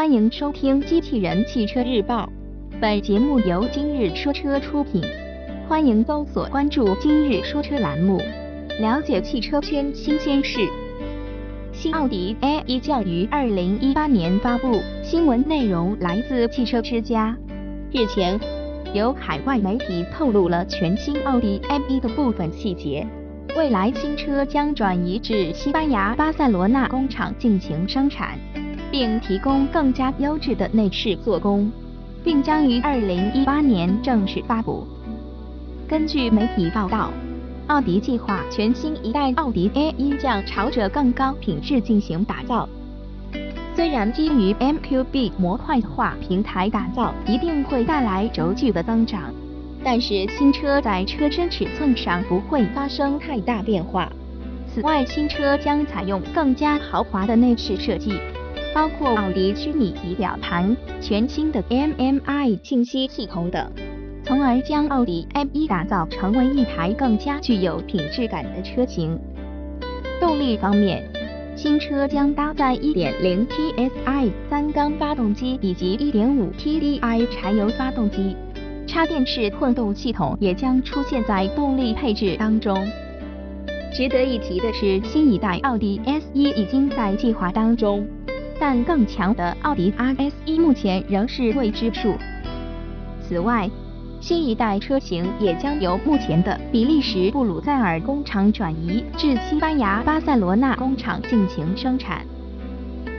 欢迎收听《机器人汽车日报》，本节目由今日说车出品。欢迎搜索关注“今日说车”栏目，了解汽车圈新鲜事。新奥迪 A1 将于二零一八年发布，新闻内容来自汽车之家。日前，有海外媒体透露了全新奥迪 A1 的部分细节。未来新车将转移至西班牙巴塞罗那工厂进行生产。并提供更加优质的内饰做工，并将于二零一八年正式发布。根据媒体报道，奥迪计划全新一代奥迪 A1 将朝着更高品质进行打造。虽然基于 MQB 模块化平台打造一定会带来轴距的增长，但是新车在车身尺寸上不会发生太大变化。此外，新车将采用更加豪华的内饰设计。包括奥迪虚拟仪表盘、全新的 MMI 信息系统等，从而将奥迪 M1 打造成为一台更加具有品质感的车型。动力方面，新车将搭载 1.0T SI 三缸发动机以及 1.5T DI 柴油发动机，插电式混动系统也将出现在动力配置当中。值得一提的是，新一代奥迪 S1 已经在计划当中。但更强的奥迪 RS 一目前仍是未知数。此外，新一代车型也将由目前的比利时布鲁塞尔工厂转移至西班牙巴塞罗那工厂进行生产。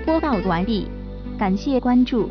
播报完毕，感谢关注。